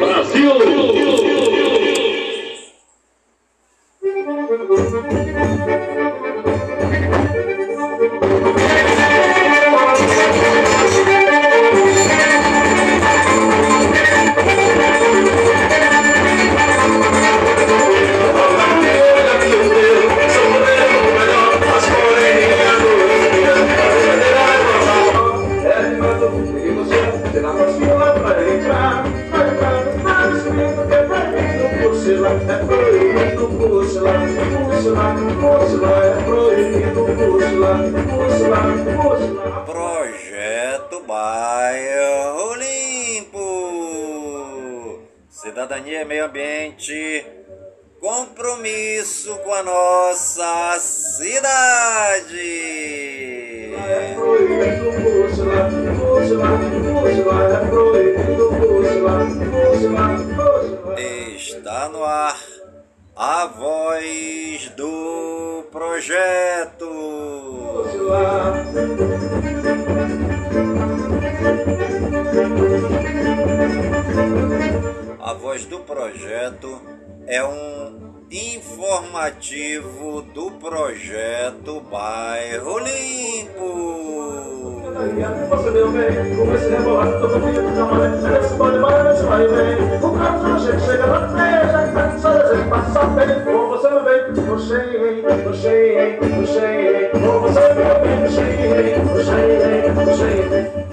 Projeto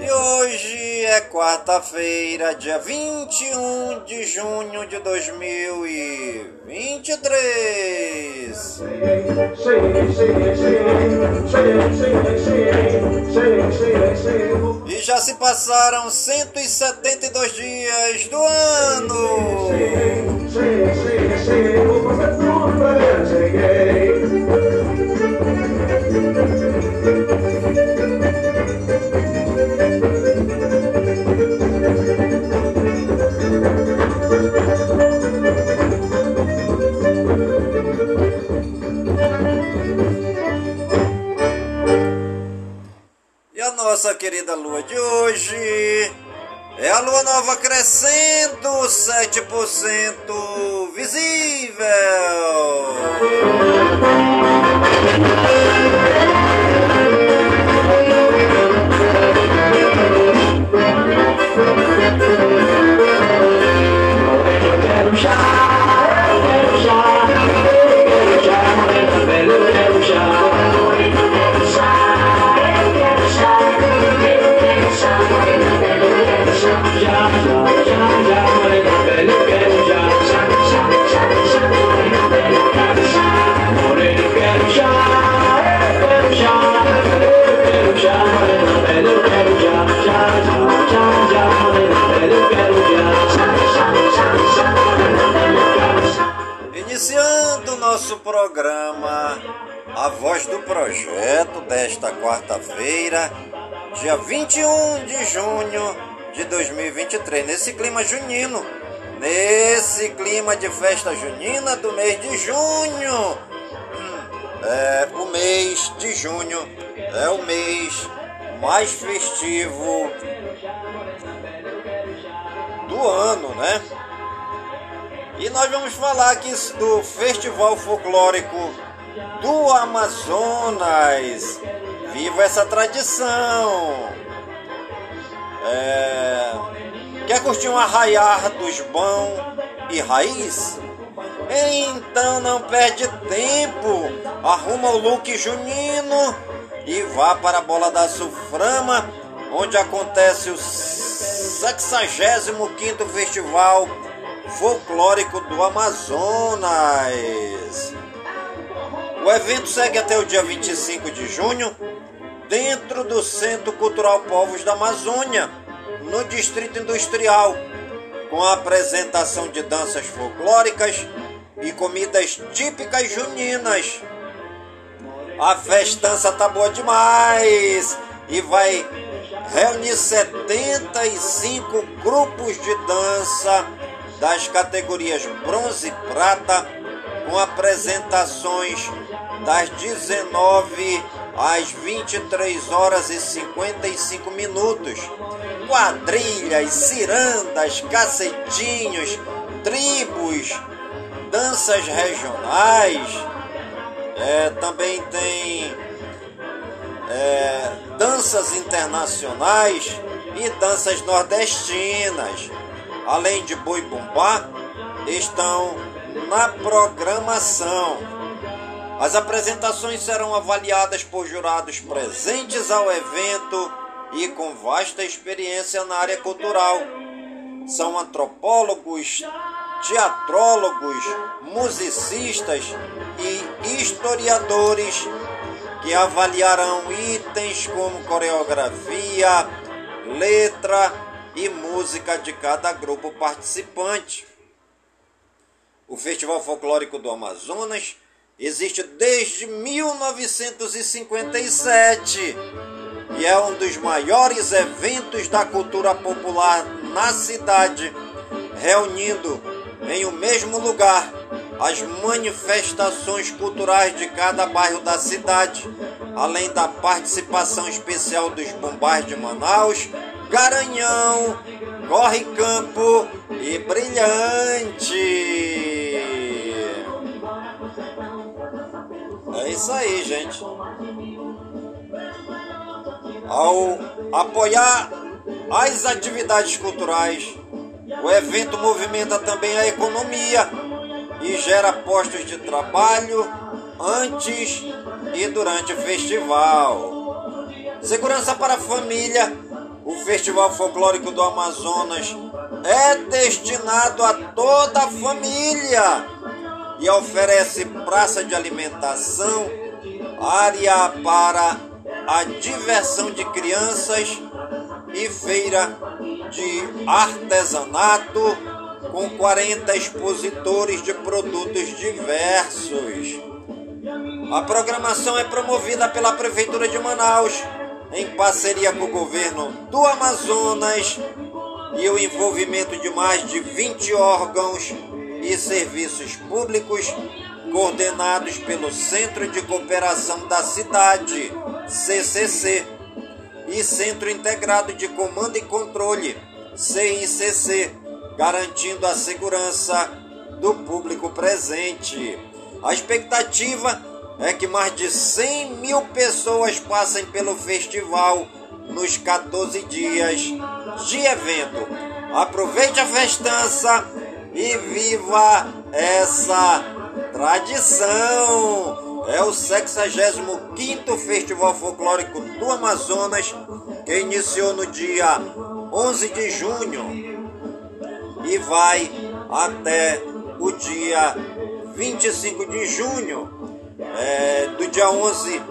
E hoje é quarta-feira, dia 21 de junho de 2023. E já se passaram 172 dias do ano. E a nossa querida lua de hoje é a lua nova crescendo 7% visível. Iniciando nosso programa, a voz do projeto desta quarta-feira, dia 21 de junho de 2023, nesse clima junino, nesse clima de festa junina do mês de junho. É, o mês de junho é o mês mais festivo do ano, né? E nós vamos falar aqui do Festival Folclórico do Amazonas. Viva essa tradição! É... Quer curtir um arraiar dos bão e raiz? Então não perde tempo, arruma o look junino e vá para a Bola da Suframa, onde acontece o 65º Festival Folclórico do Amazonas. O evento segue até o dia 25 de junho, dentro do Centro Cultural Povos da Amazônia, no Distrito Industrial, com a apresentação de danças folclóricas e comidas típicas juninas. A festança tá boa demais e vai reunir 75 grupos de dança das categorias bronze e prata, com apresentações das 19 às 23 horas e 55 minutos. Quadrilhas, cirandas, cacetinhos, tribos, danças regionais. É, também tem é, danças internacionais e danças nordestinas, além de boi bumbá, estão na programação. As apresentações serão avaliadas por jurados presentes ao evento e com vasta experiência na área cultural. São antropólogos, teatrólogos, musicistas e historiadores que avaliarão itens como coreografia, letra e música de cada grupo participante. O Festival Folclórico do Amazonas existe desde 1957 e é um dos maiores eventos da cultura popular na cidade, reunindo em um mesmo lugar as manifestações culturais de cada bairro da cidade, além da participação especial dos bombais de Manaus, Garanhão, Corre Campo e Brilhante. É isso aí, gente. Ao apoiar as atividades culturais, o evento movimenta também a economia e gera postos de trabalho antes e durante o festival. Segurança para a família. O Festival Folclórico do Amazonas é destinado a toda a família e oferece praça de alimentação, área para a diversão de crianças e feira de artesanato com 40 expositores de produtos diversos. A programação é promovida pela Prefeitura de Manaus, em parceria com o governo do Amazonas e o envolvimento de mais de 20 órgãos e serviços públicos coordenados pelo Centro de Cooperação da Cidade, CCC, e Centro Integrado de Comando e Controle, CICC, garantindo a segurança do público presente. A expectativa é que mais de 100 mil pessoas passem pelo festival nos 14 dias de evento. Aproveite a festança e viva essa tradição! É o 65º Festival Folclórico do Amazonas, que iniciou no dia 11 de junho e vai até o dia 25 de junho. É, do dia 11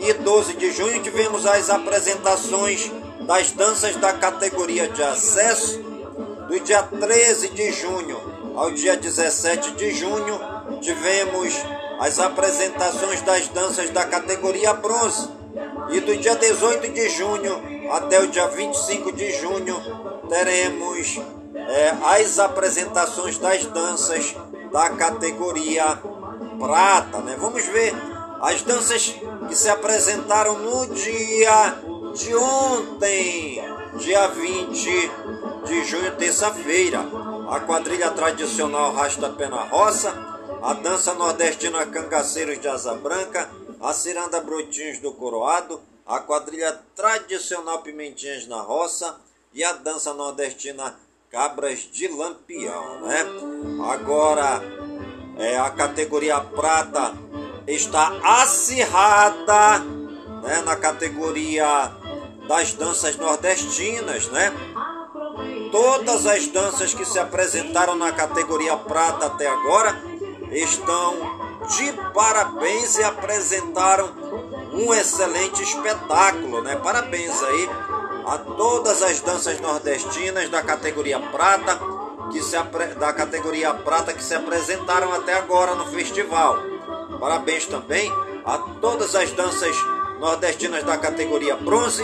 e 12 de junho tivemos as apresentações das danças da categoria de acesso. Do dia 13 de junho ao dia 17 de junho tivemos as apresentações das danças da categoria bronze. E do dia 18 de junho até o dia 25 de junho teremos é, as apresentações das danças da categoria prata. Né? Vamos ver as danças que se apresentaram no dia de ontem, dia 20 de junho, terça-feira. A quadrilha tradicional Rasta na Roça, a dança nordestina Cangaceiros de Asa Branca, a ciranda Brotinhos do Coroado, a quadrilha tradicional Pimentinhas na Roça e a dança nordestina Cabras de Lampião, né? Agora, é, a categoria prata está acirrada né, na categoria das danças nordestinas, né? Todas as danças que se apresentaram na categoria prata até agora estão de parabéns e apresentaram um excelente espetáculo, né? Parabéns aí a todas as danças nordestinas da categoria prata que se da categoria prata que se apresentaram até agora no festival. Parabéns também a todas as danças nordestinas da categoria bronze.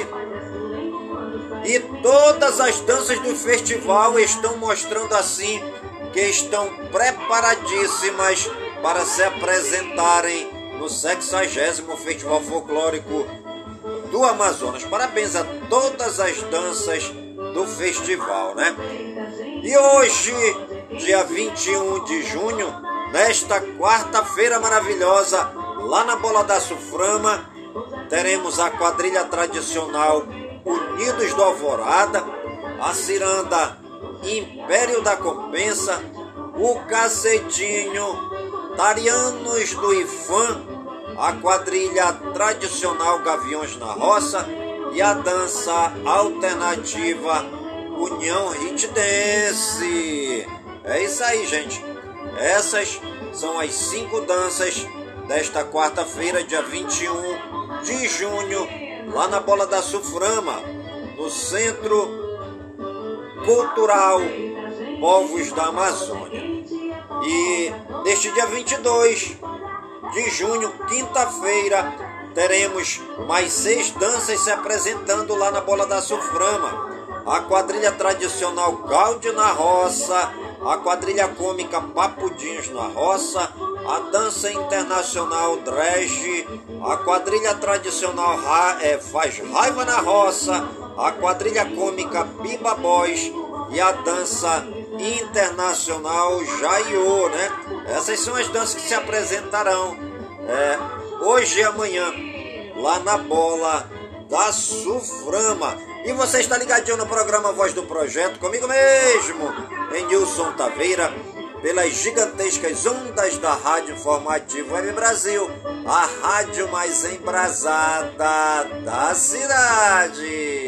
E todas as danças do festival estão mostrando assim que estão preparadíssimas para se apresentarem no 60 Festival Folclórico do Amazonas. Parabéns a todas as danças do festival, né? E hoje, dia 21 de junho, nesta quarta-feira maravilhosa, lá na Bola da Suframa, teremos a quadrilha tradicional Unidos do Alvorada, a ciranda Império da Compensa, o Cacetinho, Tarianos do Ifã, a quadrilha tradicional Gaviões na Roça e a dança alternativa União Hit Dance. É isso aí, gente. Essas são as cinco danças desta quarta-feira, dia 21 de junho, lá na Bola da Suframa, no Centro Cultural Povos da Amazônia. E neste dia 22 de junho, quinta-feira, teremos mais seis danças se apresentando lá na Bola da Suframa. A quadrilha tradicional Gaudi na Roça, a quadrilha cômica Papudinhos na Roça, a dança internacional Dredge, a quadrilha tradicional é, Faz Raiva na Roça, a quadrilha cômica Biba Boys e a dança internacional Jaiô, né? Essas são as danças que se apresentarão é, hoje e amanhã lá na bola da Suframa. E você está ligadinho no programa Voz do Projeto comigo mesmo, em Nilson Taveira, pelas gigantescas ondas da Rádio Informativo Web Brasil, a rádio mais embrasada da cidade.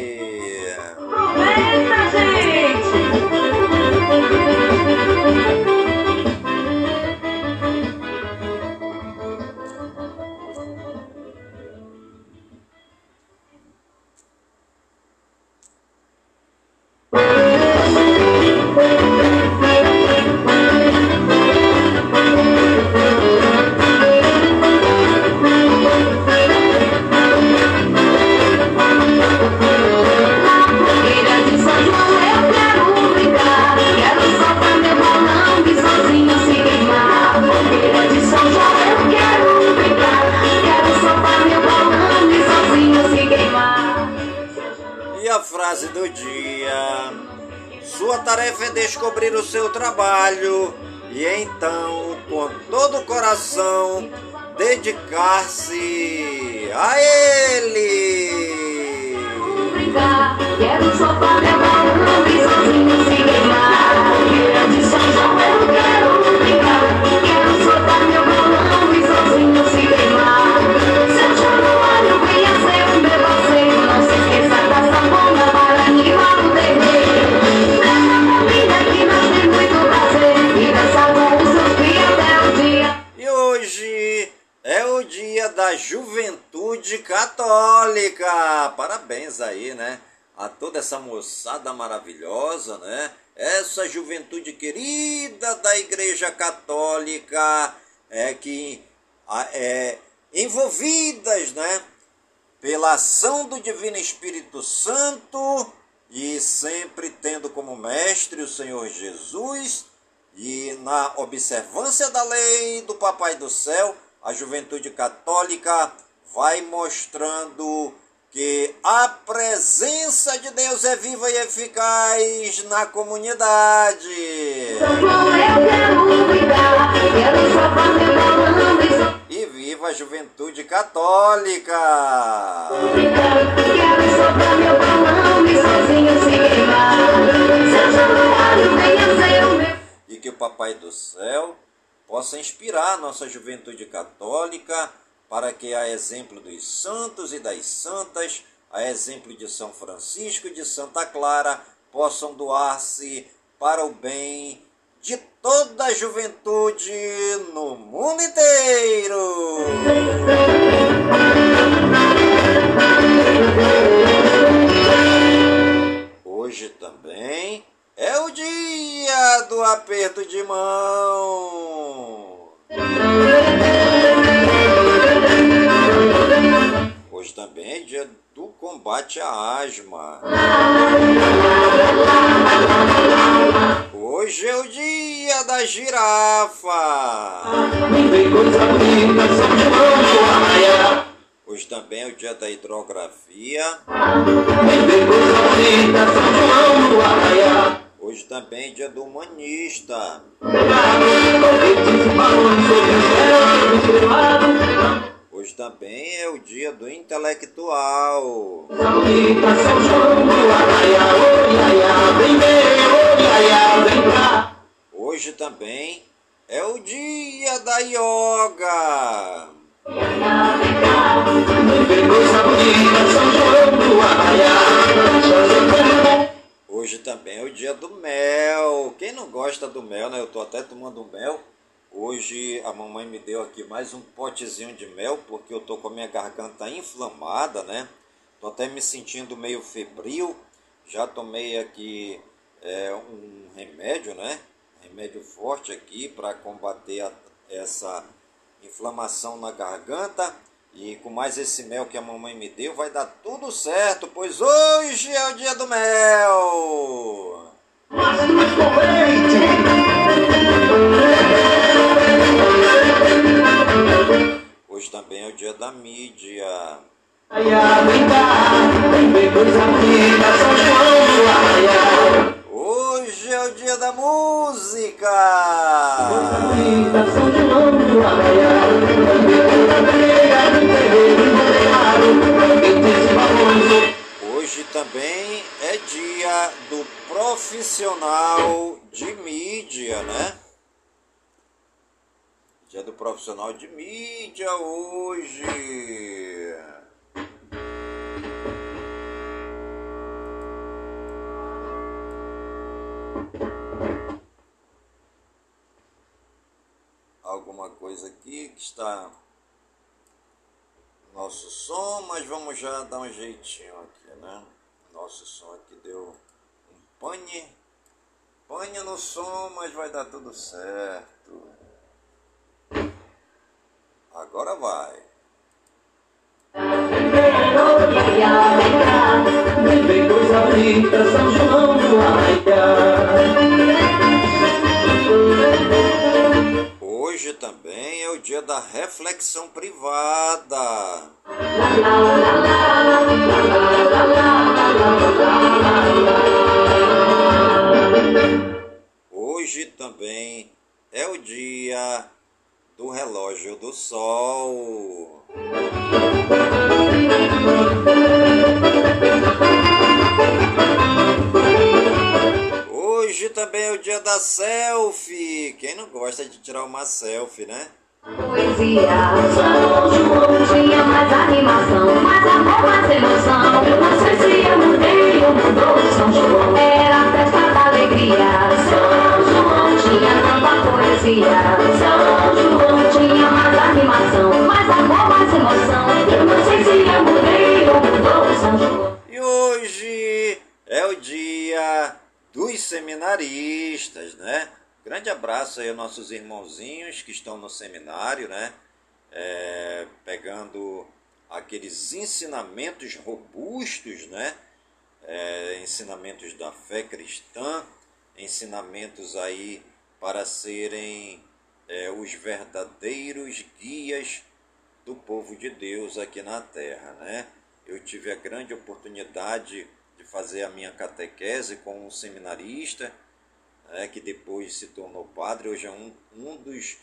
Divino Espírito Santo e sempre tendo como mestre o Senhor Jesus e na observância da lei do Papai do Céu a juventude católica vai mostrando que a presença de Deus é viva e eficaz na comunidade. E viva a juventude católica! E que o Papai do Céu possa inspirar nossa juventude católica para que, a exemplo dos santos e das santas, a exemplo de São Francisco e de Santa Clara, possam doar-se para o bem de toda a juventude no mundo inteiro. Hoje também é o dia do aperto de mão. Hoje também é dia combate à asma. Hoje é o dia da girafa. Hoje também é o dia da hidrografia. Hoje também é dia do humanista. Hoje também é o dia do intelectual. Hoje também é o dia da yoga. Hoje também é o dia do mel. Quem não gosta do mel, né? Eu tô até tomando mel. Hoje a mamãe me deu aqui mais um potezinho de mel, porque eu tô com a minha garganta inflamada, né? Tô até me sentindo meio febril. Já tomei aqui é, um remédio, né? Remédio forte aqui para combater a, essa inflamação na garganta. E com mais esse mel que a mamãe me deu, vai dar tudo certo, pois hoje é o dia do mel. Hoje também é o dia da mídia. Hoje é o dia da música. Hoje também é dia do profissional de mídia, né? Dia do profissional de mídia hoje. Alguma coisa aqui que está nosso som, mas vamos já dar um jeitinho aqui, né? Nosso som aqui deu um pane, pane no som, mas vai dar tudo certo. Agora vai. Do Hoje também é o dia da reflexão privada. Hoje também é o dia do relógio do sol. Hoje também é o dia da selfie. Quem não gosta de tirar uma selfie, né? Poesia, São João tinha mais animação, mais amor, mais emoção. Não sei se eu mudei ou mudou São João. Era festa alegria. São João tinha tanta poesia. São João tinha mais animação, mais amor, mais emoção. Eu não sei se eu mudei ou mudou São João. E hoje é o dia dos seminaristas, né? Grande abraço aí aos nossos irmãozinhos que estão no seminário, né? É, pegando aqueles ensinamentos robustos, né? É, ensinamentos da fé cristã, ensinamentos aí para serem é, os verdadeiros guias do povo de Deus aqui na terra, né? Eu tive a grande oportunidade fazer a minha catequese com um seminarista, né, que depois se tornou padre, hoje é um, um dos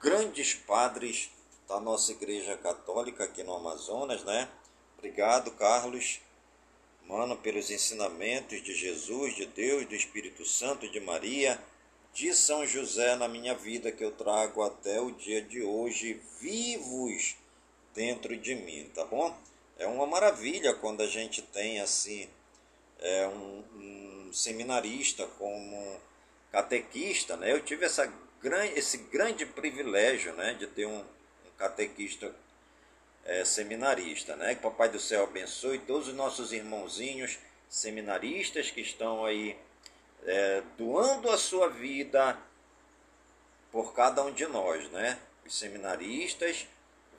grandes padres da nossa Igreja Católica aqui no Amazonas, né? Obrigado, Carlos, mano, pelos ensinamentos de Jesus, de Deus, do Espírito Santo, de Maria, de São José na minha vida que eu trago até o dia de hoje, vivos dentro de mim, tá bom? É uma maravilha quando a gente tem assim é, um, um, seminarista, como catequista, né? Eu tive essa, esse grande privilégio, né, de ter um, um catequista é, seminarista, né? Que Papai do Céu abençoe todos os nossos irmãozinhos seminaristas que estão aí é, doando a sua vida por cada um de nós, né? Os seminaristas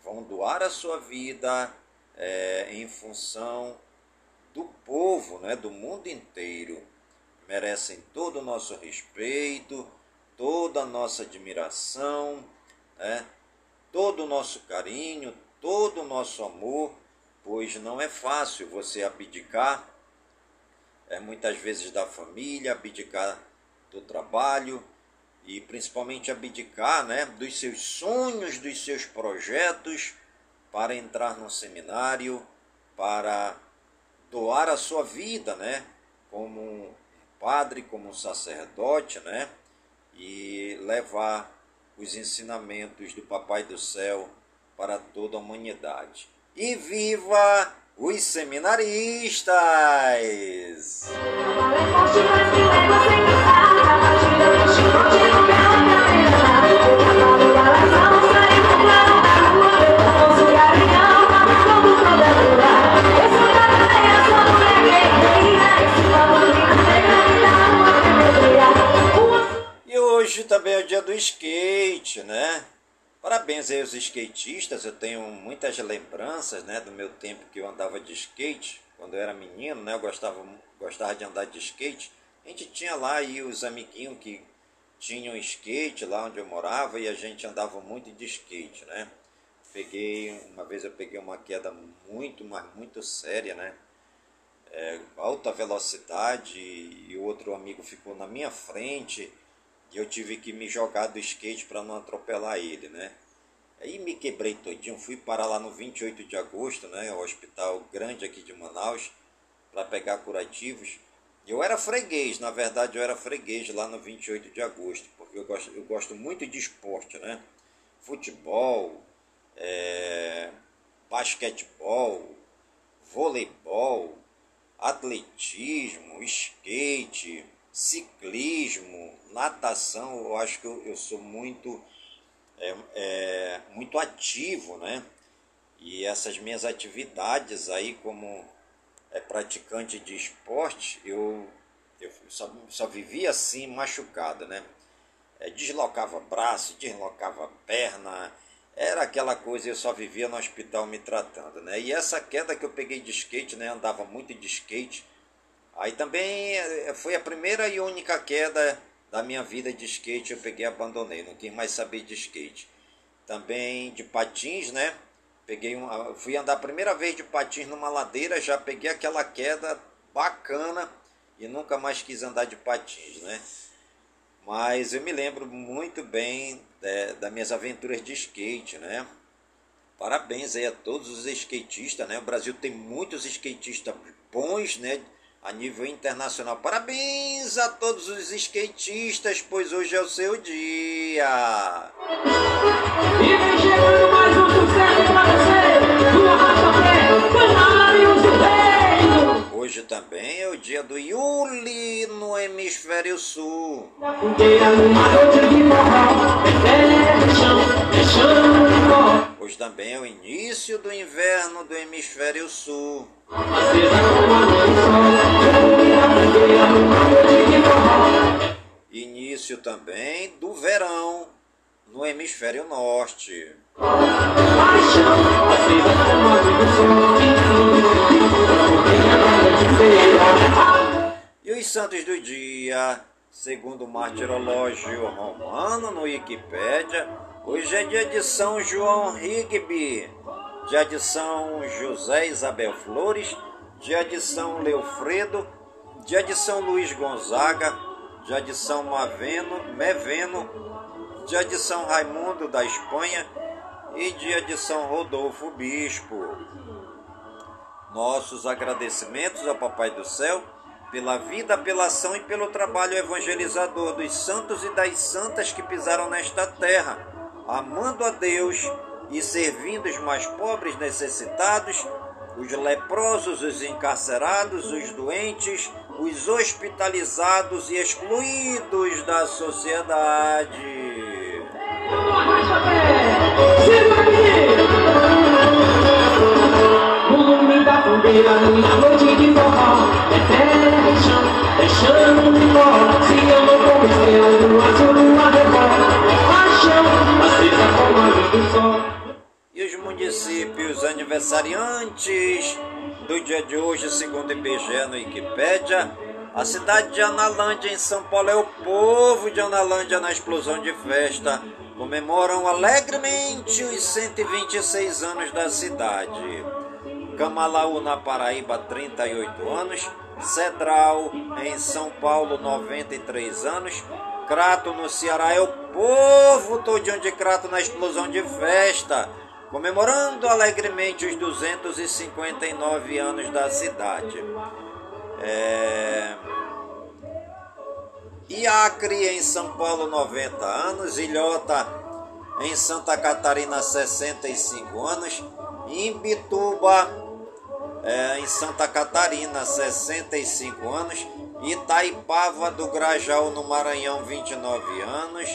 vão doar a sua vida é, em função do povo, né, do mundo inteiro. merecem todo o nosso respeito, toda a nossa admiração, né? todo o nosso carinho, todo o nosso amor, pois não é fácil você abdicar é, muitas vezes da família, abdicar do trabalho e principalmente abdicar né, dos seus sonhos, dos seus projetos para entrar no seminário, para doar a sua vida, né, como um padre, como um sacerdote, né, e levar os ensinamentos do Papai do Céu para toda a humanidade. E viva os seminaristas! E hoje também é o dia do skate, né? Parabéns aí aos skatistas, eu tenho muitas lembranças né, do meu tempo que eu andava de skate, quando eu era menino, né, eu gostava, gostava de andar de skate. A gente tinha lá aí os amiguinhos que tinham skate lá onde eu morava e a gente andava muito de skate, né? Peguei, uma vez eu peguei uma queda muito, mas muito séria, né? É, alta velocidade e outro amigo ficou na minha frente e eu tive que me jogar do skate para não atropelar ele, né? Aí me quebrei todinho, fui parar lá no 28 de agosto, né, o hospital grande aqui de Manaus, para pegar curativos. Eu era freguês, na verdade eu era freguês lá no 28 de agosto, porque eu gosto, eu gosto muito de esporte, né? Futebol, é, basquetebol, voleibol, atletismo, skate, ciclismo, natação, eu acho que eu, eu sou muito, é, é, muito ativo, né? E essas minhas atividades aí como é, praticante de esporte, eu, eu só, só vivia assim machucado, né? É, deslocava braço, deslocava perna, era aquela coisa, eu só vivia no hospital me tratando, né? E essa queda que eu peguei de skate, né? Andava muito de skate, Aí também eh, foi a primeira e única queda da minha vida de skate, eu peguei e abandonei, não quis mais saber de skate. Também de patins, né? Peguei um, fui andar a primeira vez de patins numa ladeira, já peguei aquela queda bacana e nunca mais quis andar de patins, né? Mas eu me lembro muito bem é, das minhas aventuras de skate, né? Parabéns aí a todos os skatistas, né? O Brasil tem muitos skatistas bons, né? A nível internacional. Parabéns a todos os skatistas, pois hoje é o seu dia. E vem chegando mais um sucesso para você, do Arrasta Canários do Reino. Hoje também é o dia do Yuli no hemisfério sul. Hoje também é o início do inverno do hemisfério sul. Início também do verão no hemisfério norte. E os santos do dia, segundo o martirológio romano no Wikipédia, hoje é dia de São João Rigby dia de São José Isabel Flores, dia de São Leofredo, dia de São Luís Gonzaga, dia de São Maveno, Meveno, dia de São Raimundo da Espanha e dia de São Rodolfo Bispo. Nossos agradecimentos ao Papai do Céu pela vida, pela ação e pelo trabalho evangelizador dos santos e das santas que pisaram nesta terra, amando a Deus e servindo os mais pobres necessitados, os leprosos, os encarcerados, os doentes, os hospitalizados e excluídos da sociedade. Lume da fogueira, minha noite de forró, é terra e chão, é chão de pó. Se eu não for estrela do sol municípios aniversariantes do dia de hoje, segundo o IBGE no Wikipédia, A cidade de Analândia, em São Paulo, é o povo de Analândia na explosão de festa. Comemoram alegremente os 126 anos da cidade. Camalaú, na Paraíba, 38 anos. Cedral, em São Paulo, 93 anos. Crato, no Ceará, é o povo todinho de Crato na explosão de festa, comemorando alegremente os 259 anos da cidade. É... Iacre, em São Paulo, 90 anos. Ilhota, em Santa Catarina, 65 anos. Imbituba, é, em Santa Catarina, 65 anos. Itaipava do Grajaú, no Maranhão, 29 anos.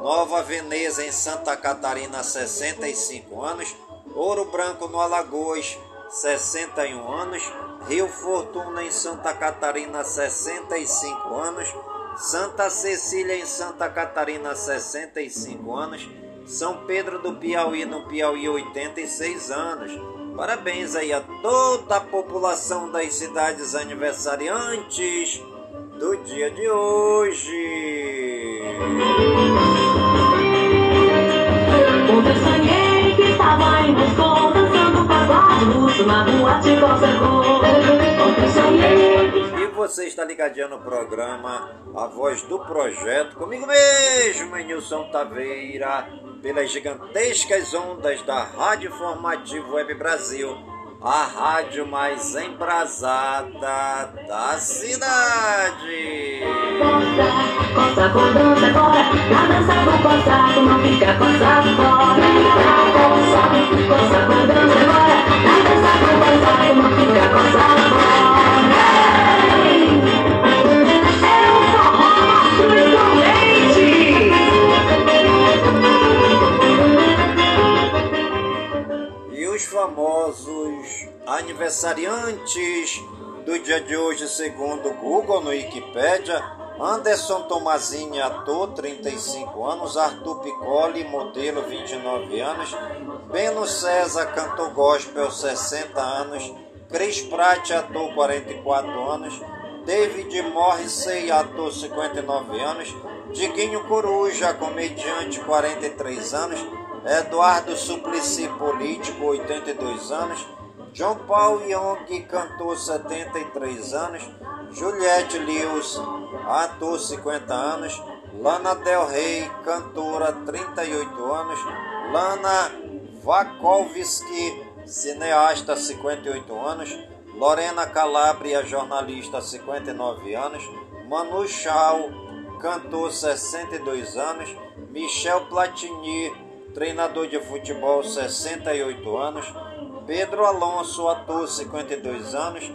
Nova Veneza, em Santa Catarina, 65 anos. Ouro Branco, no Alagoas, 61 anos. Rio Fortuna, em Santa Catarina, 65 anos. Santa Cecília, em Santa Catarina, 65 anos. São Pedro do Piauí, no Piauí, 86 anos. Parabéns aí a toda a população das cidades aniversariantes do dia de hoje. Ontem sonhei que estava em Moscou dançando pagode russo na rua de Ontem sonhei você está ligadinho no programa A Voz do Projeto, comigo mesmo, Nilson Taveira pelas gigantescas ondas da Rádio Informativo Web Brasil, a rádio mais embrasada da cidade. Coça, com dança na dança não fica fora. Coça, coça com dança na dança não fica coçado famosos aniversariantes do dia de hoje, segundo o Google no Wikipedia, Anderson Tomazinho, ator, 35 anos, Arthur Piccoli, modelo, 29 anos, Beno César, cantor gospel, 60 anos, Chris Pratt, ator, 44 anos, David Morrissey, ator, 59 anos, Diguinho Coruja, comediante, 43 anos, Eduardo Suplicy, político, 82 anos. João Paulo Young, cantor, 73 anos. Juliette Lewis, ator, 50 anos. Lana Del Rey, cantora, 38 anos. Lana Vakovsky, cineasta, 58 anos. Lorena Calabria, jornalista, 59 anos. Manu Chao, cantor, 62 anos. Michel Platini, treinador de futebol, 68 anos. Pedro Alonso, ator, 52 anos.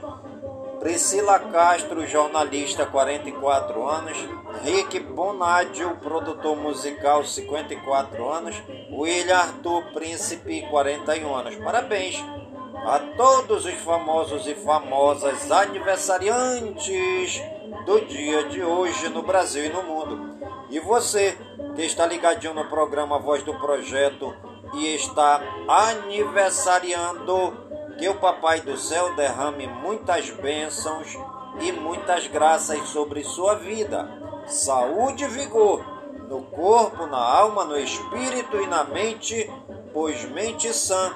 Priscila Castro, jornalista, 44 anos. Rick Bonadio, produtor musical, 54 anos. William Arthur Príncipe, 41 anos. Parabéns a todos os famosos e famosas aniversariantes do dia de hoje no Brasil e no mundo. E você que está ligadinho no programa Voz do Projeto e está aniversariando, que o Papai do Céu derrame muitas bênçãos e muitas graças sobre sua vida. Saúde e vigor no corpo, na alma, no espírito e na mente, pois mente sã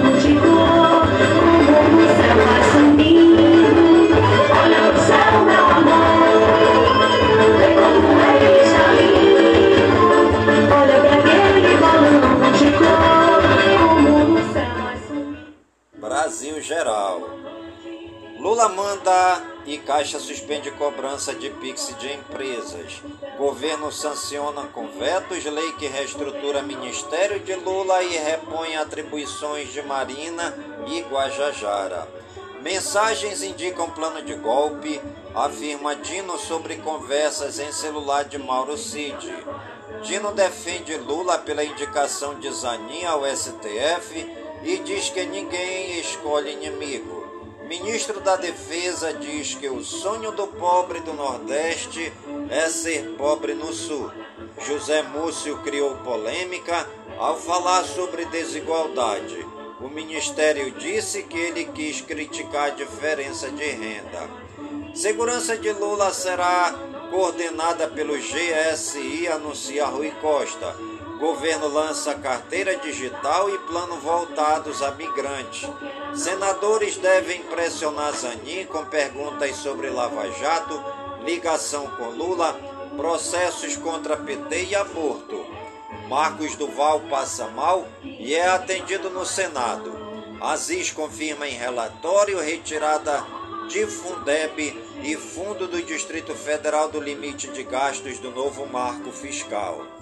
Brasil geral. Lula manda e Caixa suspende cobrança de Pix de empresas. Governo sanciona com vetos lei que reestrutura Ministério de Lula e repõe atribuições de Marina e Guajajara. Mensagens indicam plano de golpe, afirma Dino sobre conversas em celular de Mauro Cid. Dino defende Lula pela indicação de Zanin ao STF e diz que ninguém escolhe inimigo. Ministro da Defesa diz que o sonho do pobre do Nordeste é ser pobre no Sul. José Múcio criou polêmica ao falar sobre desigualdade. O ministério disse que ele quis criticar a diferença de renda. Segurança de Lula será coordenada pelo GSI, anuncia Rui Costa. Governo lança carteira digital e plano voltados a migrantes. Senadores devem pressionar Zanin com perguntas sobre Lava Jato, ligação com Lula, processos contra PT e aborto. Marcos Duval passa mal e é atendido no Senado. Aziz confirma em relatório retirada de Fundeb e Fundo do Distrito Federal do limite de gastos do novo marco fiscal.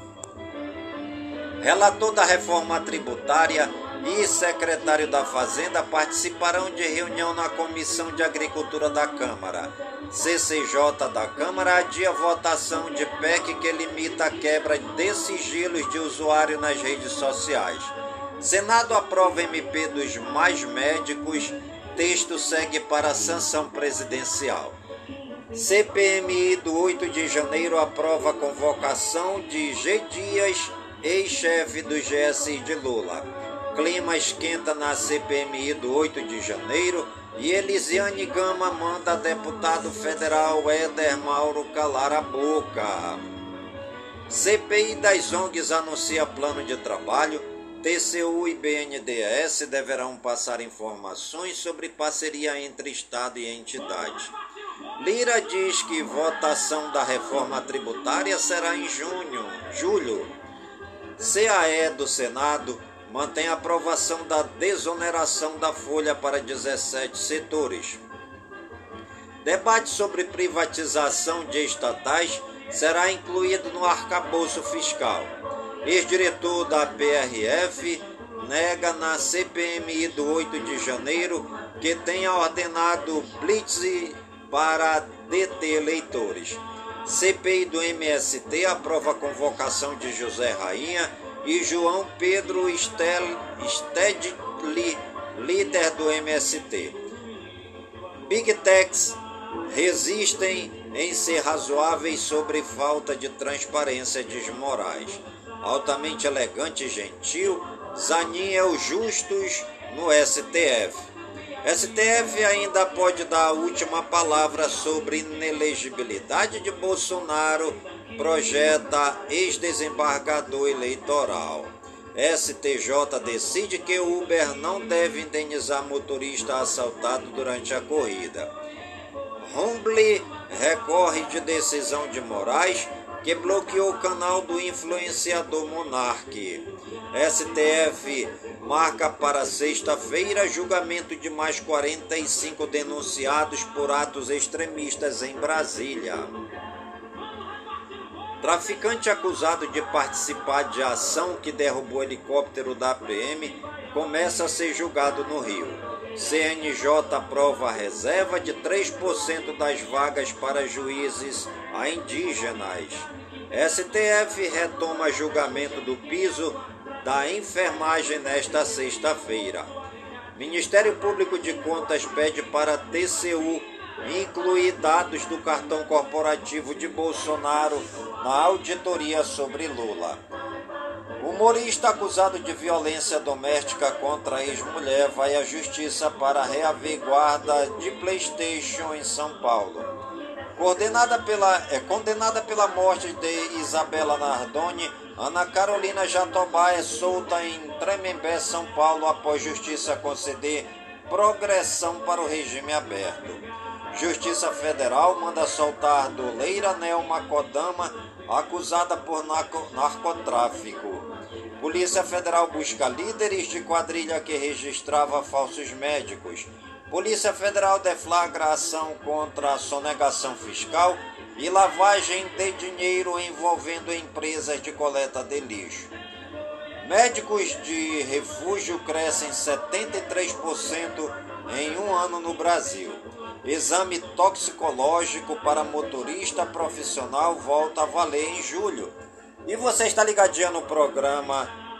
Relator da reforma tributária e secretário da Fazenda participarão de reunião na Comissão de Agricultura da Câmara. CCJ da Câmara adia votação de PEC que limita a quebra de sigilos de usuário nas redes sociais. Senado aprova MP dos mais médicos. Texto segue para sanção presidencial. CPMI do 8 de janeiro aprova convocação de G. Dias, ex-chefe do GSI de Lula. Clima esquenta na CPMI do 8 de janeiro e Elisiane Gama manda deputado federal Éder Mauro calar a boca. CPI das ONGs anuncia plano de trabalho. TCU e BNDES deverão passar informações sobre parceria entre Estado e entidade. Lira diz que votação da reforma tributária será em junho, julho. CAE do Senado mantém a aprovação da desoneração da folha para 17 setores. Debate sobre privatização de estatais será incluído no arcabouço fiscal. Ex-diretor da PRF nega na CPMI do 8 de janeiro que tenha ordenado blitz para deter eleitores. CPI do MST aprova a convocação de José Rainha e João Pedro Stedley, líder do MST. Big Techs resistem em ser razoáveis sobre falta de transparência de Moraes. Altamente elegante e gentil, Zanin é o justos no STF. STF ainda pode dar a última palavra sobre inelegibilidade de Bolsonaro projeta ex-desembargador eleitoral. STJ decide que o Uber não deve indenizar motorista assaltado durante a corrida. Rumble recorre de decisão de Moraes que bloqueou o canal do influenciador Monarque. STF marca para sexta-feira julgamento de mais 45 denunciados por atos extremistas em Brasília. Traficante acusado de participar de ação que derrubou helicóptero da PM começa a ser julgado no Rio. CNJ aprova a reserva de 3% das vagas para juízes a indígenas. STF retoma julgamento do piso da enfermagem nesta sexta-feira. Ministério Público de Contas pede para TCU incluir dados do cartão corporativo de Bolsonaro na auditoria sobre Lula. Humorista acusado de violência doméstica contra ex-mulher vai à justiça para reaver guarda de PlayStation em São Paulo. Coordenada pela, é condenada pela morte de Isabela Nardoni, Ana Carolina Jatobá é solta em Tremembé, São Paulo, após justiça conceder progressão para o regime aberto. Justiça Federal manda soltar doleira Nelma Kodama, acusada por narcotráfico. Polícia Federal busca líderes de quadrilha que registrava falsos médicos. Polícia Federal deflagra ação contra a sonegação fiscal e lavagem de dinheiro envolvendo empresas de coleta de lixo. Médicos de refúgio crescem 73% em um ano no Brasil. Exame toxicológico para motorista profissional volta a valer em julho. E você está ligadinha no programa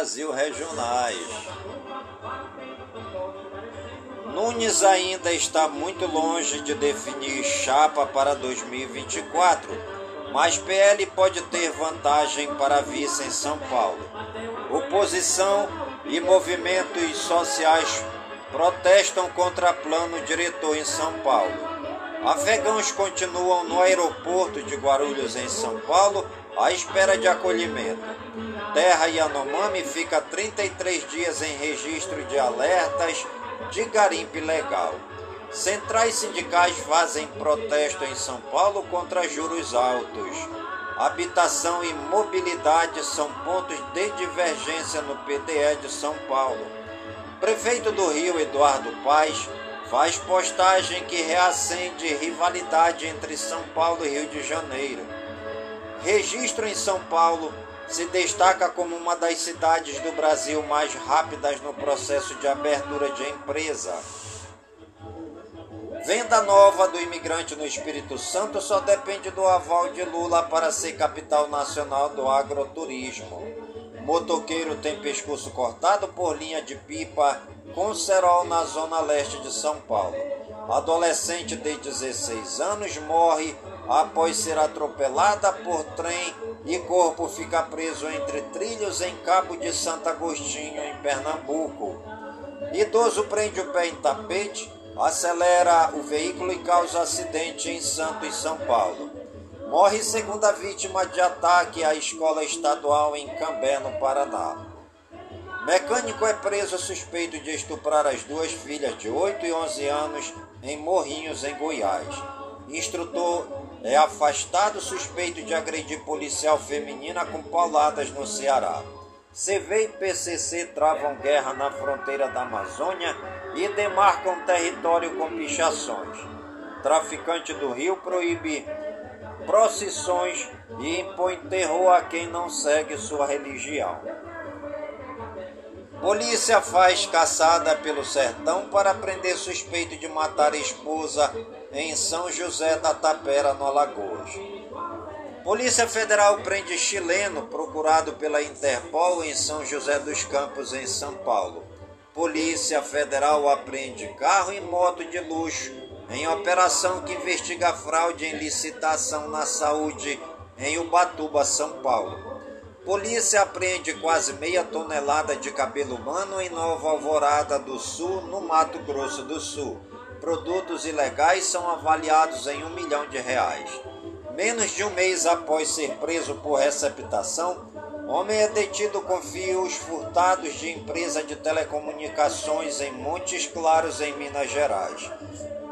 Brasil Regionais. Nunes ainda está muito longe de definir chapa para 2024, mas PL pode ter vantagem para vice em São Paulo. Oposição e movimentos sociais protestam contra plano diretor em São Paulo. Afegãos continuam no aeroporto de Guarulhos, em São Paulo, à espera de acolhimento. Terra Yanomami fica 33 dias em registro de alertas de garimpo ilegal. Centrais sindicais fazem protesto em São Paulo contra juros altos. Habitação e mobilidade são pontos de divergência no PDE de São Paulo. Prefeito do Rio, Eduardo Paes, faz postagem que reacende rivalidade entre São Paulo e Rio de Janeiro. Registro em São Paulo se destaca como uma das cidades do Brasil mais rápidas no processo de abertura de empresa. Venda nova do imigrante no Espírito Santo só depende do aval de Lula para ser capital nacional do agroturismo. Motoqueiro tem pescoço cortado por linha de pipa com cerol na zona leste de São Paulo. Adolescente de 16 anos morre após ser atropelada por trem e corpo fica preso entre trilhos em Cabo de Santo Agostinho, em Pernambuco. Idoso prende o pé em tapete, acelera o veículo e causa acidente em Santo e São Paulo. Morre segunda vítima de ataque à escola estadual em Cambé, no Paraná. Mecânico é preso suspeito de estuprar as duas filhas de 8 e 11 anos em Morrinhos, em Goiás. Instrutor é afastado suspeito de agredir policial feminina com pauladas no Ceará. CV e PCC travam guerra na fronteira da Amazônia e demarcam território com pichações. Traficante do Rio proíbe procissões e impõe terror a quem não segue sua religião. Polícia faz caçada pelo sertão para prender suspeito de matar esposa em São José da Tapera, no Alagoas. Polícia Federal prende chileno procurado pela Interpol em São José dos Campos, em São Paulo. Polícia Federal apreende carro e moto de luxo em operação que investiga fraude em licitação na saúde em Ubatuba, São Paulo. Polícia apreende quase meia tonelada de cabelo humano em Nova Alvorada do Sul, no Mato Grosso do Sul. Produtos ilegais são avaliados em um milhão de reais. Menos de um mês após ser preso por receptação, homem é detido com fios furtados de empresa de telecomunicações em Montes Claros, em Minas Gerais.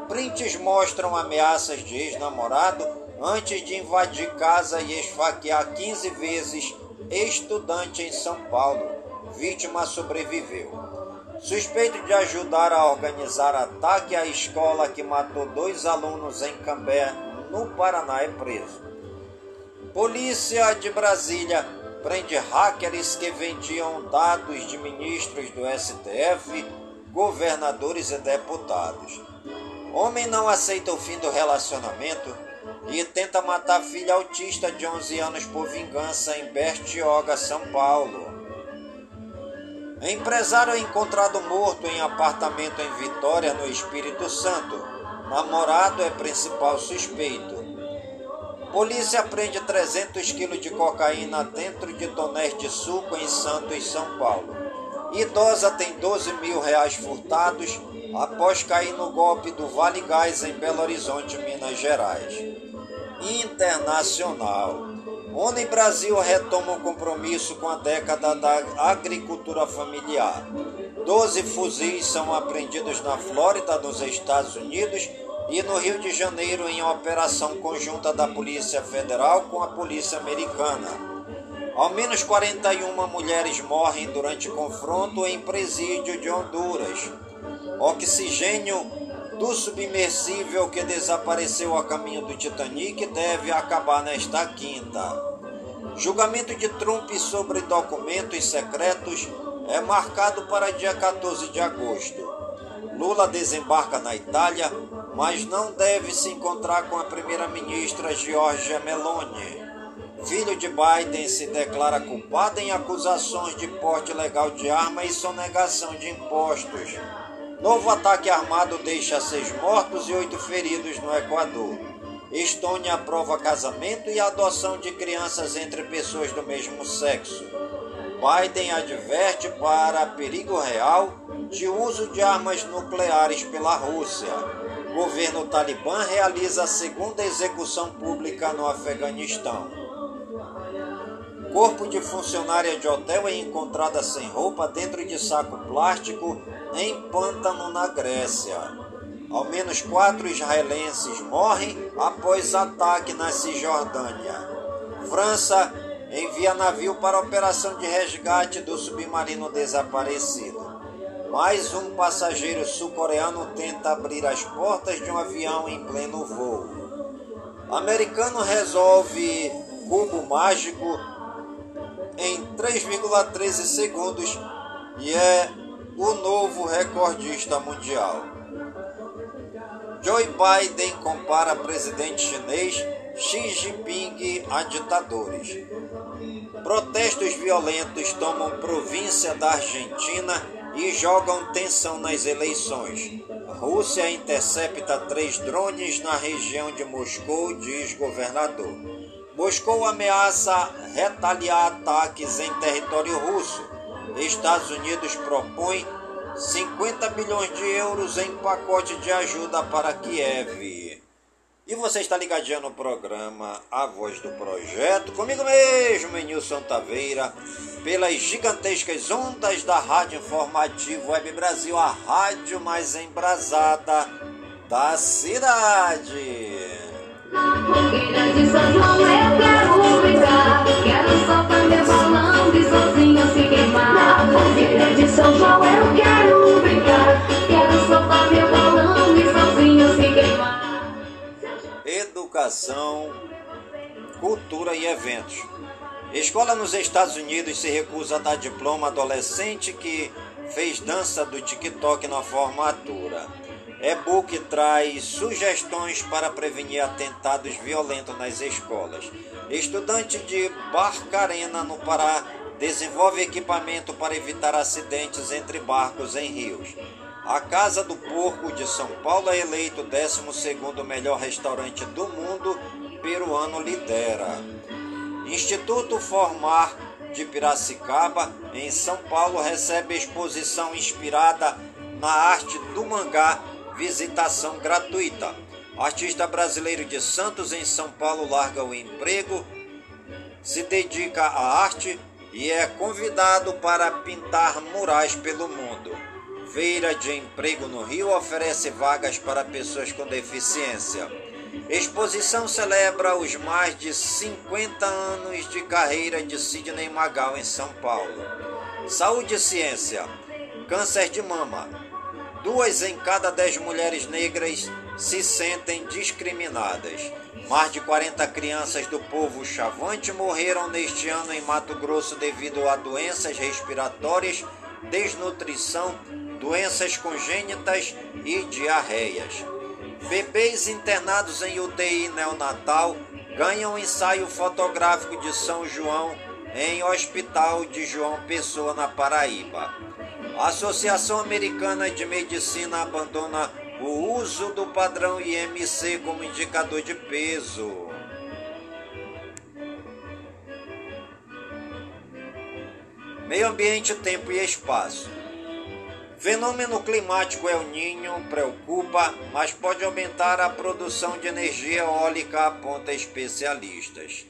Prints mostram ameaças de ex-namorado antes de invadir casa e esfaquear 15 vezes estudante em São Paulo. Vítima sobreviveu. Suspeito de ajudar a organizar ataque à escola que matou dois alunos em Cambé, no Paraná, é preso. Polícia de Brasília prende hackers que vendiam dados de ministros do STF, governadores e deputados. Homem não aceita o fim do relacionamento e tenta matar filha autista de 11 anos por vingança em Bertioga, São Paulo. Empresário encontrado morto em apartamento em Vitória, no Espírito Santo. Namorado é principal suspeito. Polícia prende 300 quilos de cocaína dentro de tonéis de suco em Santos, São Paulo. Idosa tem 12 mil reais furtados após cair no golpe do Vale Gás em Belo Horizonte, Minas Gerais. internacional. ONU e Brasil retomam compromisso com a década da agricultura familiar. Doze fuzis são apreendidos na Flórida, nos Estados Unidos, e no Rio de Janeiro em operação conjunta da Polícia Federal com a Polícia Americana. Ao menos 41 mulheres morrem durante confronto em presídio de Honduras. Oxigênio do submersível que desapareceu a caminho do Titanic deve acabar nesta quinta. Julgamento de Trump sobre documentos secretos é marcado para dia 14 de agosto. Lula desembarca na Itália, mas não deve se encontrar com a primeira-ministra Giorgia Meloni. Filho de Biden se declara culpado em acusações de porte ilegal de arma e sonegação de impostos. Novo ataque armado deixa seis mortos e oito feridos no Equador. Estônia aprova casamento e adoção de crianças entre pessoas do mesmo sexo. Biden adverte para perigo real de uso de armas nucleares pela Rússia. Governo talibã realiza a segunda execução pública no Afeganistão. Corpo de funcionária de hotel é encontrada sem roupa dentro de saco plástico em pântano na Grécia. Ao menos quatro israelenses morrem após ataque na Cisjordânia. França envia navio para operação de resgate do submarino desaparecido. Mais um passageiro sul-coreano tenta abrir as portas de um avião em pleno voo. Americano resolve cubo mágico em 3,13 segundos e é o novo recordista mundial. Joe Biden compara presidente chinês Xi Jinping a ditadores. Protestos violentos tomam província da Argentina e jogam tensão nas eleições. Rússia intercepta três drones na região de Moscou, diz governador. Moscou ameaça retaliar ataques em território russo. Estados Unidos propõe 50 milhões de euros em pacote de ajuda para Kiev. E você está ligadinho no programa A Voz do Projeto, comigo mesmo, Nilson Taveira, pelas gigantescas ondas da Rádio Informativo Web Brasil, a rádio mais embrasada da cidade. Fogueira de São João eu quero Fogueira de São João eu quero brincar Quero soltar meu balão e sozinho se queimar Educação, cultura e eventos Escola nos Estados Unidos se recusa a dar diploma adolescente que fez dança do TikTok na formatura. E-book traz sugestões para prevenir atentados violentos nas escolas. Estudante de Barcarena, no Pará, desenvolve equipamento para evitar acidentes entre barcos em rios. A Casa do Porco de São Paulo é eleito o 12º melhor restaurante do mundo, peruano lidera. Instituto Formar de Piracicaba, em São Paulo, recebe exposição inspirada na arte do mangá visitação gratuita. Artista brasileiro de Santos, em São Paulo, larga o emprego, se dedica à arte e é convidado para pintar murais pelo mundo. Feira de Emprego no Rio oferece vagas para pessoas com deficiência. Exposição celebra os mais de 50 anos de carreira de Sidney Magal em São Paulo. Saúde e ciência. Câncer de mama duas em cada dez mulheres negras se sentem discriminadas. Mais de 40 crianças do povo chavante morreram neste ano em Mato Grosso devido a doenças respiratórias, desnutrição, doenças congênitas e diarreias. Bebês internados em UTI neonatal ganham ensaio fotográfico de São João em Hospital de João Pessoa, na Paraíba. A Associação Americana de Medicina abandona o uso do padrão IMC como indicador de peso. Meio ambiente, tempo e espaço. Fenômeno climático El Ninho preocupa, mas pode aumentar a produção de energia eólica, aponta especialistas.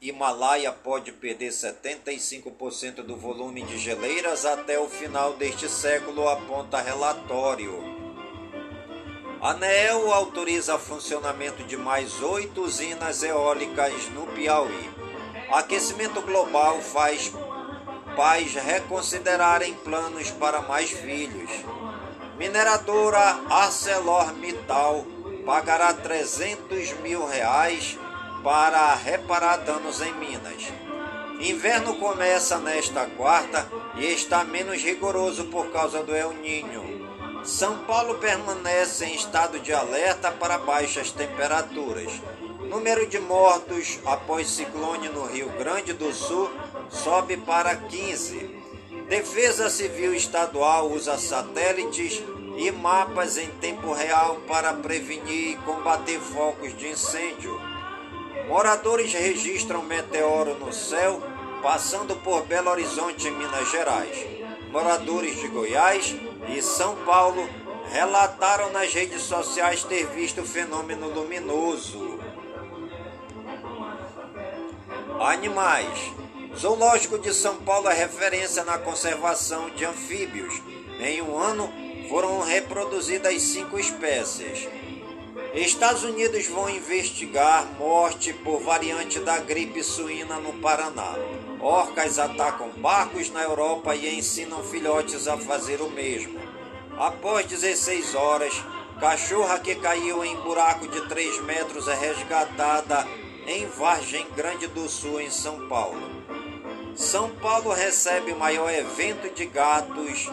Himalaia pode perder 75% do volume de geleiras até o final deste século, aponta relatório. A ANEEL autoriza funcionamento de mais oito usinas eólicas no Piauí. Aquecimento global faz pais reconsiderarem planos para mais filhos. Mineradora ArcelorMittal pagará 300 mil reais para reparar danos em Minas. Inverno começa nesta quarta e está menos rigoroso por causa do El Ninho. São Paulo permanece em estado de alerta para baixas temperaturas. Número de mortos após ciclone no Rio Grande do Sul sobe para 15. Defesa Civil Estadual usa satélites e mapas em tempo real para prevenir e combater focos de incêndio. Moradores registram meteoro no céu passando por Belo Horizonte, Minas Gerais. Moradores de Goiás e São Paulo relataram nas redes sociais ter visto o fenômeno luminoso. Animais. Zoológico de São Paulo é referência na conservação de anfíbios. Em um ano, foram reproduzidas cinco espécies. Estados Unidos vão investigar morte por variante da gripe suína no Paraná. Orcas atacam barcos na Europa e ensinam filhotes a fazer o mesmo. Após 16 horas, cachorra que caiu em buraco de 3 metros é resgatada em Vargem Grande do Sul, em São Paulo. São Paulo recebe o maior evento de gatos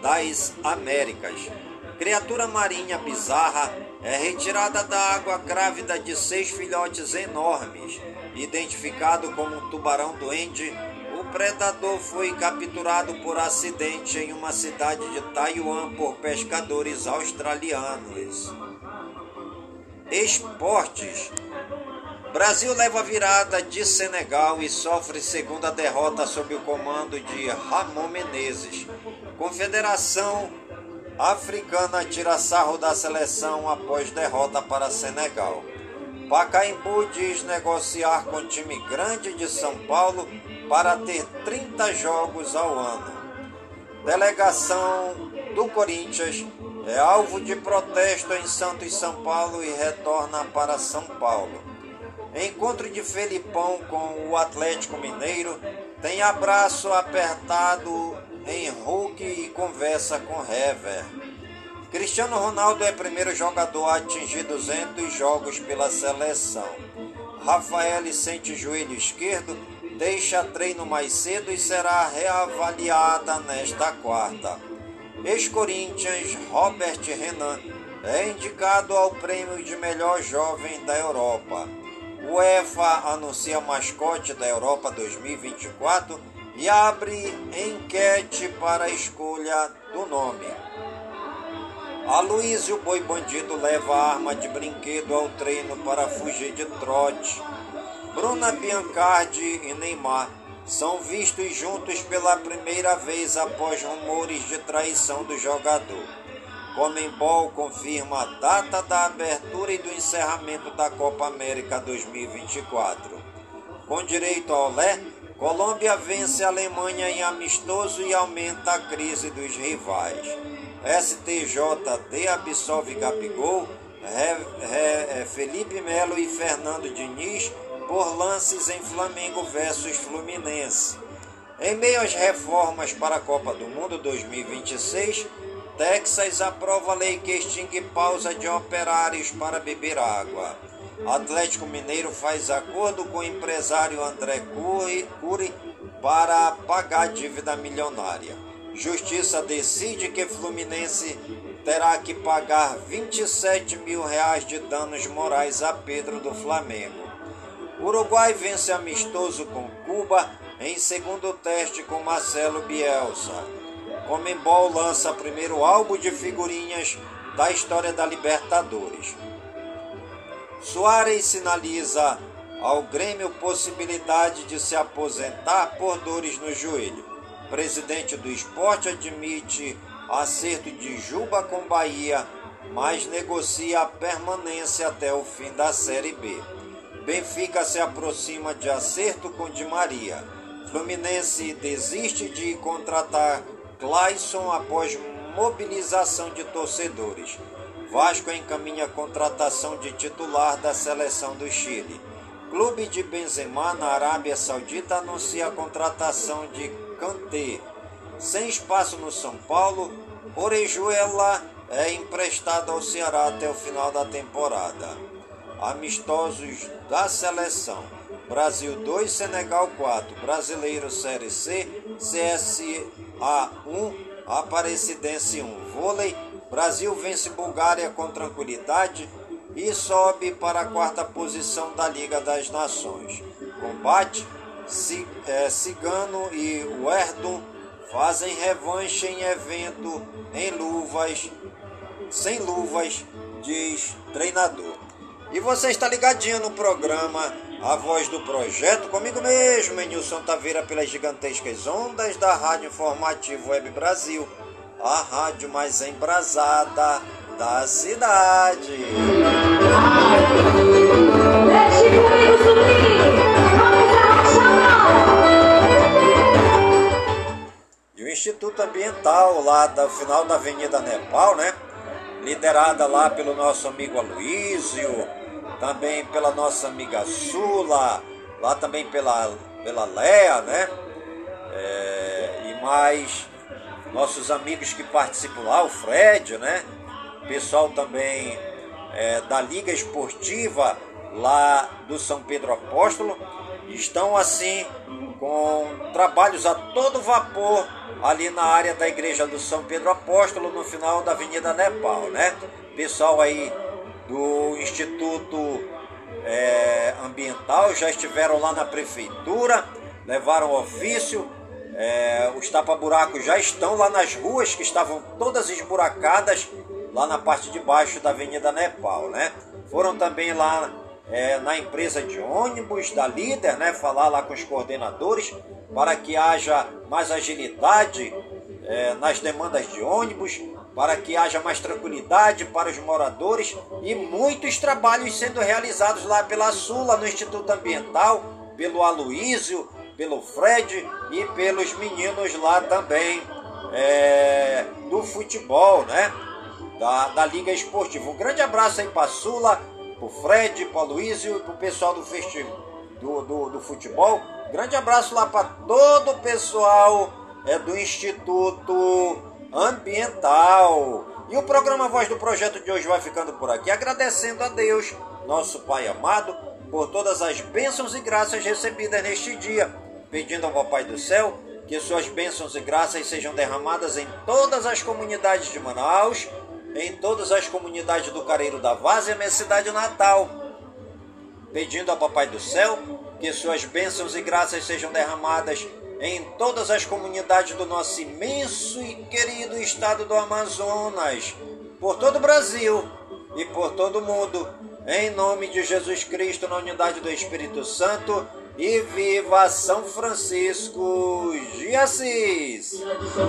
das Américas. Criatura marinha bizarra é retirada da água grávida de seis filhotes enormes. Identificado como um tubarão doente, o predador foi capturado por acidente em uma cidade de Taiwan por pescadores australianos. Esportes. Brasil leva virada de Senegal e sofre segunda derrota sob o comando de Ramon Menezes. Confederação Africana tira sarro da seleção após derrota para Senegal. Pacaembu diz negociar com time grande de São Paulo para ter 30 jogos ao ano. Delegação do Corinthians é alvo de protesto em Santos, São Paulo e retorna para São Paulo. Encontro de Felipão com o Atlético Mineiro tem abraço apertado em Hulk e conversa com Hever. Cristiano Ronaldo é primeiro jogador a atingir 200 jogos pela seleção. Rafael sente joelho esquerdo, deixa treino mais cedo e será reavaliada nesta quarta. Ex-Corinthians Robert Renan é indicado ao prêmio de melhor jovem da Europa. UEFA anuncia mascote da Europa 2024 e abre enquete para a escolha do nome. Aloysio Boi Bandido leva arma de brinquedo ao treino para fugir de trote. Bruna Biancardi e Neymar são vistos juntos pela primeira vez após rumores de traição do jogador. Comembol confirma a data da abertura e do encerramento da Copa América 2024. Com direito ao Lé, Colômbia vence a Alemanha em amistoso e aumenta a crise dos rivais. STJD absolve Gabigol, Felipe Melo e Fernando Diniz por lances em Flamengo versus Fluminense. Em meio às reformas para a Copa do Mundo 2026, Texas aprova lei que extingue pausa de operários para beber água. Atlético Mineiro faz acordo com o empresário André Cury para pagar dívida milionária. Justiça decide que Fluminense terá que pagar 27 mil reais de danos morais a Pedro do Flamengo. Uruguai vence amistoso com Cuba em segundo teste com Marcelo Bielsa. Comembol lança primeiro álbum de figurinhas da história da Libertadores. Soares sinaliza ao Grêmio possibilidade de se aposentar por dores no joelho. Presidente do esporte admite acerto de Juba com Bahia, mas negocia a permanência até o fim da Série B. Benfica se aproxima de acerto com Di Maria. Fluminense desiste de contratar Clayson após mobilização de torcedores. Vasco encaminha a contratação de titular da seleção do Chile. Clube de Benzema na Arábia Saudita anuncia a contratação de Kanté. Sem espaço no São Paulo, Orejuela é emprestado ao Ceará até o final da temporada. Amistosos da seleção. Brasil 2, Senegal 4. Brasileiro Série C, CSA 1, Aparecidense 1. Vôlei, Brasil vence Bulgária com tranquilidade e sobe para a quarta posição da Liga das Nações. Combate, Cigano e Werdon fazem revanche em evento em luvas, sem luvas, diz treinador. E você está ligadinho no programa A Voz do Projeto, comigo mesmo, Nilson Taveira, pelas gigantescas ondas da Rádio Informativo Web Brasil, a rádio mais embrasada da cidade. Deixe comigo subir, Instituto Ambiental lá do final da Avenida Nepal, né? Liderada lá pelo nosso amigo Aloísio, também pela nossa amiga Sula, lá também pela, pela Lea, né? É, e mais nossos amigos que participam lá, o Fred, né? Pessoal também é, da Liga Esportiva lá do São Pedro Apóstolo, estão assim com trabalhos a todo vapor ali na área da igreja do São Pedro Apóstolo, no final da Avenida Nepal, né? Pessoal aí do Instituto é, Ambiental já estiveram lá na prefeitura, levaram ofício, é, os tapa-buracos já estão lá nas ruas que estavam todas esburacadas, lá na parte de baixo da Avenida Nepal, né? Foram também lá é, na empresa de ônibus da líder, né? Falar lá com os coordenadores para que haja mais agilidade é, nas demandas de ônibus, para que haja mais tranquilidade para os moradores e muitos trabalhos sendo realizados lá pela Sula, no Instituto Ambiental, pelo Aloísio, pelo Fred e pelos meninos lá também é, do futebol, né? Da, da Liga Esportiva. Um grande abraço aí para Sula, para o Fred, para o Aloísio e para o pessoal do, festival, do, do, do futebol. Grande abraço lá para todo o pessoal é, do Instituto Ambiental. E o programa Voz do Projeto de hoje vai ficando por aqui, agradecendo a Deus, nosso Pai amado, por todas as bênçãos e graças recebidas neste dia, pedindo ao Papai do Céu que suas bênçãos e graças sejam derramadas em todas as comunidades de Manaus, em todas as comunidades do Careiro da Vaz e minha cidade natal, pedindo ao Papai do Céu que suas bênçãos e graças sejam derramadas em todas as comunidades do nosso imenso e querido estado do Amazonas, por todo o Brasil e por todo o mundo, em nome de Jesus Cristo, na unidade do Espírito Santo, e viva São Francisco de Assis! São